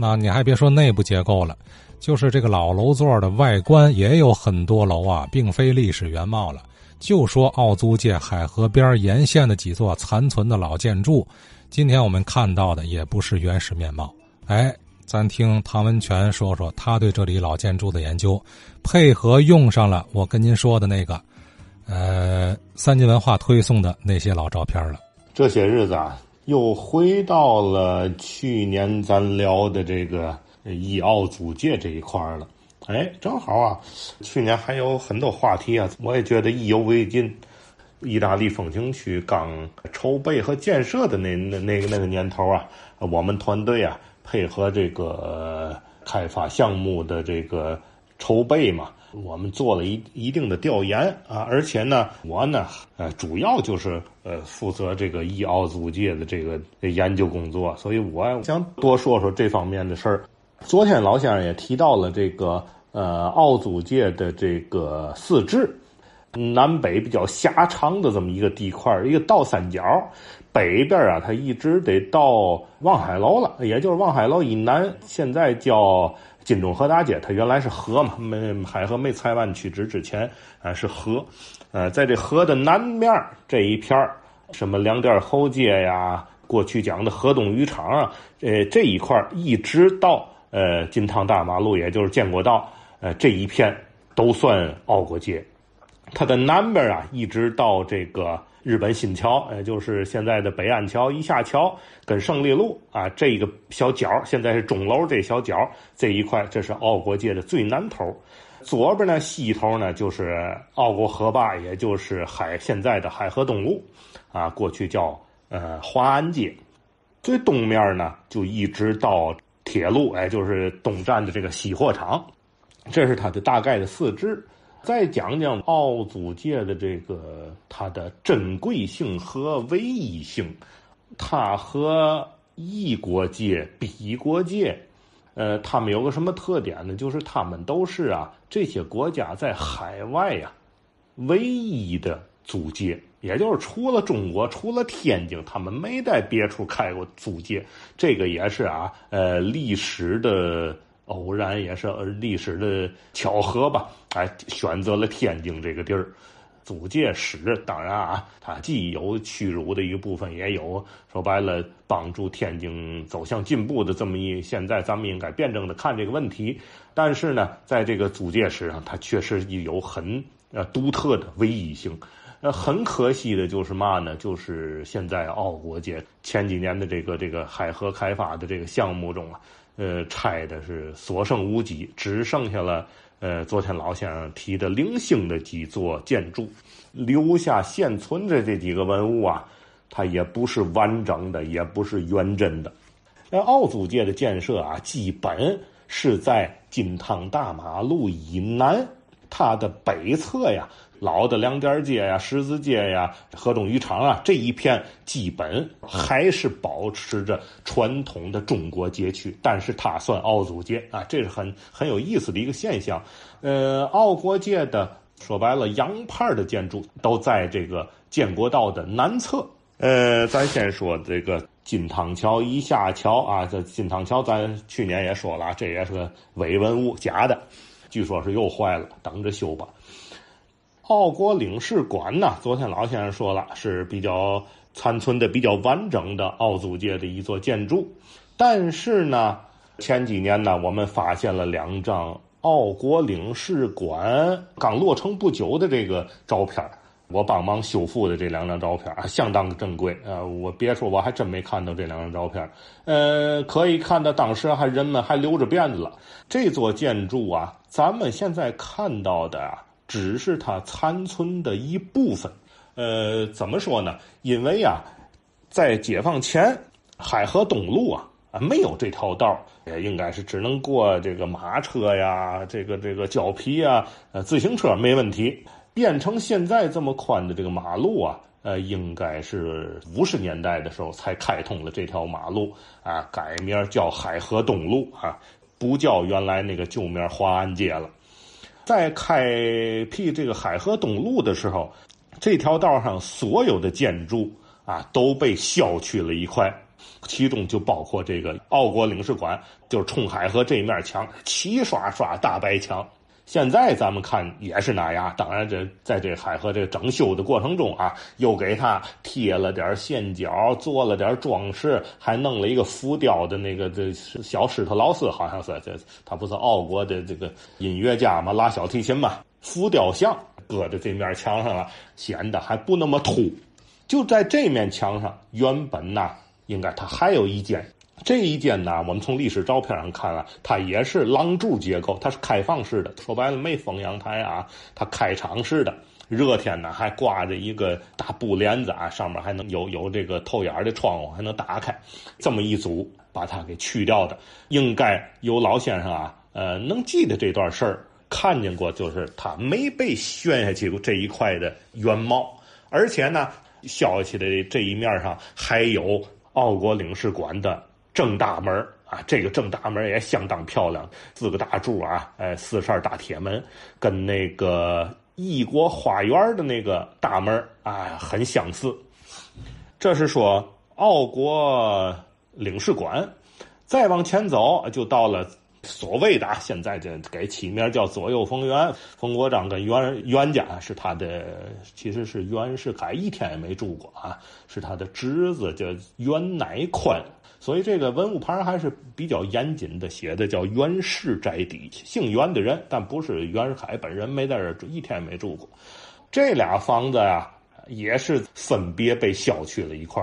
那你还别说内部结构了，就是这个老楼座的外观也有很多楼啊，并非历史原貌了。就说奥租界海河边沿线的几座残存的老建筑，今天我们看到的也不是原始面貌。哎，咱听唐文全说说他对这里老建筑的研究，配合用上了我跟您说的那个，呃，三晋文化推送的那些老照片了。这些日子啊，又回到了去年咱聊的这个一奥租界这一块了。哎，正好啊，去年还有很多话题啊，我也觉得意犹未尽。意大利风情区刚筹备和建设的那那那个那个年头啊，我们团队啊配合这个开发项目的这个筹备嘛，我们做了一一定的调研啊，而且呢，我呢呃主要就是呃负责这个意奥租界的这个研究工作，所以我想多说说这方面的事儿。昨天老先生也提到了这个呃奥租界的这个四制，南北比较狭长的这么一个地块一个倒三角，北边啊它一直得到望海楼了，也就是望海楼以南，现在叫金钟河大街，它原来是河嘛，没海河没拆弯曲直之前啊是河，呃在这河的南面这一片什么粮店后街呀，过去讲的河东渔场啊，呃这一块一直到。呃，金汤大马路，也就是建国道，呃，这一片都算奥国街。它的南边啊，一直到这个日本新桥，也就是现在的北安桥、一下桥跟胜利路啊，这个小角现在是钟楼这小角这一块，这是奥国界的最南头。左边呢，西头呢，就是奥国河坝，也就是海现在的海河东路啊，过去叫呃华安街。最东面呢，就一直到。铁路，哎，就是东站的这个西货场，这是它的大概的四肢。再讲讲奥租界的这个它的珍贵性和唯一性，它和异国界、比国界，呃，他们有个什么特点呢？就是他们都是啊，这些国家在海外呀，唯一的租界。也就是除了中国，除了天津，他们没在别处开过租界。这个也是啊，呃，历史的偶然，也是历史的巧合吧。哎，选择了天津这个地儿，租界史当然啊，它既有屈辱的一部分，也有说白了帮助天津走向进步的这么一。现在咱们应该辩证的看这个问题。但是呢，在这个租界史上，它确实有很呃独特的唯一性。呃，很可惜的就是嘛呢？就是现在奥国街前几年的这个这个海河开发的这个项目中啊，呃，拆的是所剩无几，只剩下了呃，昨天老先生提的零星的几座建筑，留下现存的这几个文物啊，它也不是完整的，也不是原真的。那奥组界的建设啊，基本是在金汤大马路以南，它的北侧呀。老的粮店街呀、十字街呀、河东渔场啊，这一片基本还是保持着传统的中国街区，但是它算奥祖街啊，这是很很有意思的一个现象。呃，奥国界的说白了，洋派的建筑都在这个建国道的南侧。呃，咱先说这个金汤桥、一下桥啊，这金汤桥咱去年也说了，这也是个伪文物，假的，据说是又坏了，等着修吧。奥国领事馆呢？昨天老先生说了，是比较残存的、比较完整的奥租界的一座建筑。但是呢，前几年呢，我们发现了两张奥国领事馆刚落成不久的这个照片我帮忙修复的这两张照片相当珍贵啊！我别说，我还真没看到这两张照片呃，可以看到当时还人们还留着辫子。这座建筑啊，咱们现在看到的。只是它残存的一部分，呃，怎么说呢？因为啊，在解放前，海河东路啊啊没有这条道也应该是只能过这个马车呀，这个这个胶皮啊，呃，自行车没问题。变成现在这么宽的这个马路啊，呃，应该是五十年代的时候才开通了这条马路啊，改名叫海河东路啊，不叫原来那个旧名华安街了。在开辟这个海河东路的时候，这条道上所有的建筑啊都被削去了一块，其中就包括这个澳国领事馆，就是冲海河这一面墙，齐刷刷大白墙。现在咱们看也是那样，当然这在这海河这整修的过程中啊，又给它贴了点线角，做了点装饰，还弄了一个浮雕的那个这小石头老师，好像是这他不是奥国的这个音乐家嘛，拉小提琴嘛，浮雕像搁在这面墙上了，显得还不那么突。就在这面墙上，原本呐，应该它还有一间。这一间呢，我们从历史照片上看啊，它也是廊柱结构，它是开放式的。说白了，没封阳台啊，它开敞式的。热天呢，还挂着一个大布帘子啊，上面还能有有这个透眼的窗户，还能打开。这么一组，把它给去掉的，应该有老先生啊，呃，能记得这段事儿，看见过，就是他没被宣下去这一块的原貌，而且呢，削下去的这一面上还有奥国领事馆的。正大门啊，这个正大门也相当漂亮，四个大柱啊，哎，四扇大铁门，跟那个异国花园的那个大门啊很相似。这是说奥国领事馆，再往前走就到了所谓的啊现在这给起名叫左右逢源，冯国璋跟袁袁家是他的，其实是袁世凯一天也没住过啊，是他的侄子叫袁乃宽。所以这个文物牌还是比较严谨的，写的叫袁氏宅邸，姓袁的人，但不是袁世凯本人，没在这住，一天也没住过。这俩房子呀，也是分别被削去了一块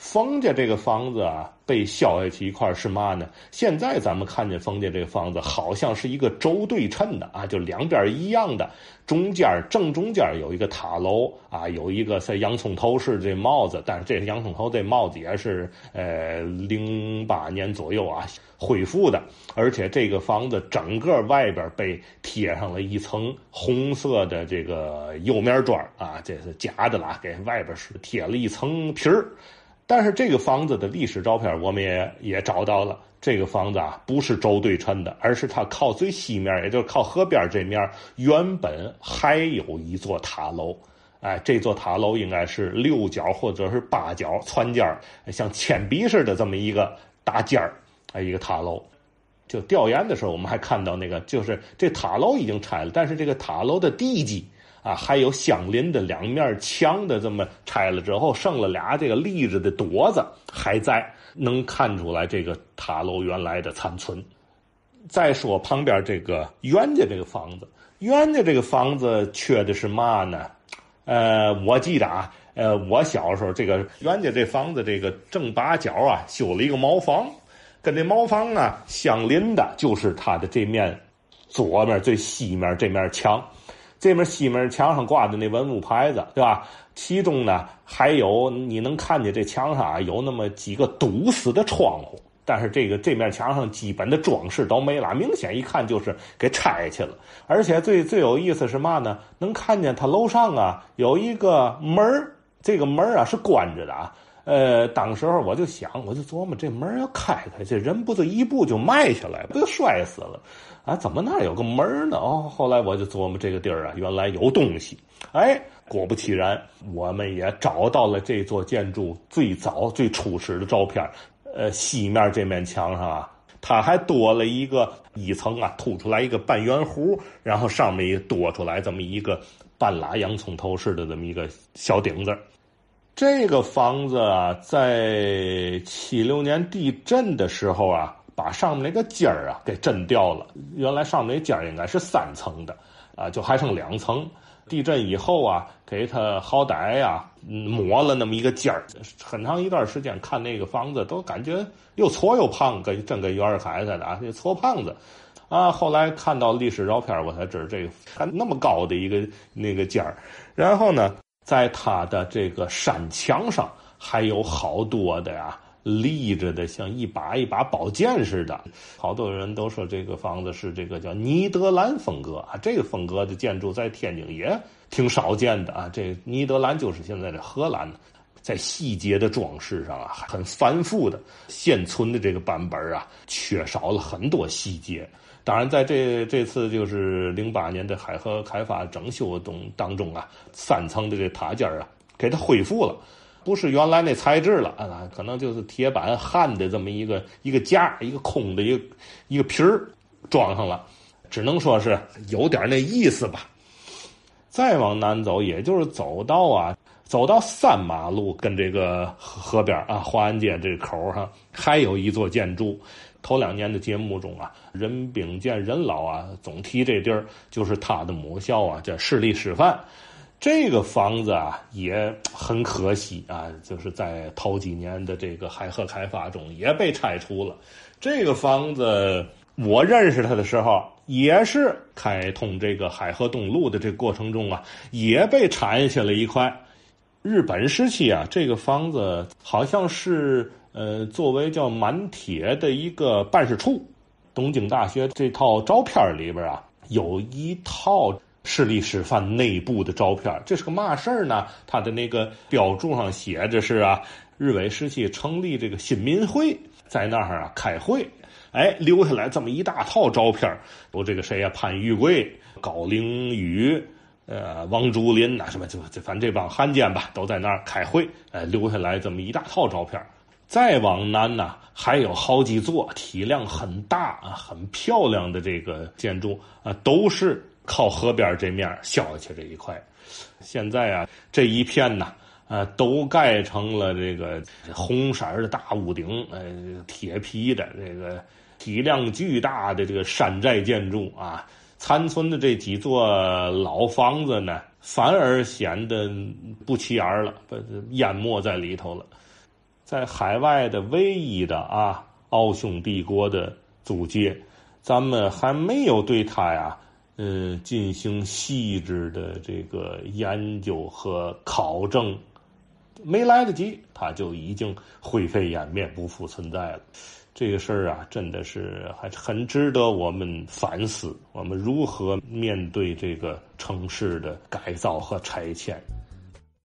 冯家这个房子啊，被削下去一块是嘛呢？现在咱们看见冯家这个房子，好像是一个轴对称的啊，就两边一样的，中间正中间有一个塔楼啊，有一个像洋葱头式这帽子，但是这洋葱头这帽子也是呃零八年左右啊恢复的，而且这个房子整个外边被贴上了一层红色的这个釉面砖啊，这是假的啦，给外边是贴了一层皮儿。但是这个房子的历史照片我们也也找到了。这个房子啊，不是轴对称的，而是它靠最西面，也就是靠河边这面，原本还有一座塔楼。哎，这座塔楼应该是六角或者是八角窜尖像铅笔似的这么一个大尖儿，哎，一个塔楼。就调研的时候，我们还看到那个，就是这塔楼已经拆了，但是这个塔楼的地基。啊，还有相邻的两面墙的这么拆了之后，剩了俩这个立着的垛子还在，能看出来这个塔楼原来的残存。再说旁边这个袁家这个房子，袁家这个房子缺的是嘛呢？呃，我记得啊，呃，我小时候这个袁家这房子这个正八角啊，修了一个茅房，跟这茅房啊相邻的就是它的这面左面最西面这面墙。这面西门墙上挂的那文物牌子，对吧？其中呢还有你能看见这墙上啊有那么几个堵死的窗户，但是这个这面墙上基本的装饰都没了，明显一看就是给拆去了。而且最最有意思是嘛呢？能看见他楼上啊有一个门这个门啊是关着的啊。呃，当时候我就想，我就琢磨这门要开开，这人不就一步就迈下来，不就摔死了？啊，怎么那有个门呢？哦，后来我就琢磨这个地儿啊，原来有东西。哎，果不其然，我们也找到了这座建筑最早最初始的照片。呃，西面这面墙上啊，它还多了一个一层啊，凸出来一个半圆弧，然后上面也多出来这么一个半拉洋葱头似的这么一个小顶子。这个房子啊，在七六年地震的时候啊。把上面那个尖儿啊给震掉了，原来上面那尖儿应该是三层的，啊，就还剩两层。地震以后啊，给他好歹呀抹了那么一个尖儿，很长一段时间看那个房子都感觉又矬又胖，跟真跟袁世凯似的啊，这矬胖子。啊，后来看到历史照片，我才知道这个还那么高的一个那个尖儿。然后呢，在它的这个山墙上还有好多的呀。立着的像一把一把宝剑似的，好多人都说这个房子是这个叫尼德兰风格啊。这个风格的建筑在天津也挺少见的啊。这尼德兰就是现在的荷兰，在细节的装饰上啊很繁复的。现存的这个版本啊，缺少了很多细节。当然，在这这次就是零八年的海河开发整修中当中啊，三层的这塔尖啊，给它恢复了。不是原来那材质了啊，可能就是铁板焊的这么一个一个架，一个空的一个一个皮儿装上了，只能说是有点那意思吧。再往南走，也就是走到啊，走到三马路跟这个河边啊，华安街这口上，还有一座建筑。头两年的节目中啊，任秉建任老啊总提这地儿，就是他的母校啊，叫市立师范。这个房子啊也很可惜啊，就是在头几年的这个海河开发中也被拆除了。这个房子我认识他的时候，也是开通这个海河东路的这过程中啊，也被铲下了一块。日本时期啊，这个房子好像是。呃，作为叫满铁的一个办事处，东京大学这套照片里边啊，有一套市立师范内部的照片。这是个嘛事儿呢？他的那个标注上写着是啊，日伪时期成立这个新民会，在那儿啊开会，哎，留下来这么一大套照片，有这个谁呀？潘玉贵、高凌宇、呃，王竹林呐，什么就反正这帮汉奸吧，都在那儿开会，哎，留下来这么一大套照片。再往南呢，还有好几座体量很大啊、很漂亮的这个建筑啊，都是靠河边这面削下去这一块。现在啊，这一片呢，啊，都盖成了这个红色的大屋顶，呃，铁皮的这个体量巨大的这个山寨建筑啊，残存的这几座老房子呢，反而显得不起眼了，被淹没在里头了。在海外的唯一的啊，奥匈帝国的租界，咱们还没有对它呀，嗯，进行细致的这个研究和考证，没来得及，它就已经灰飞烟灭、不复存在了。这个事儿啊，真的是还很值得我们反思，我们如何面对这个城市的改造和拆迁。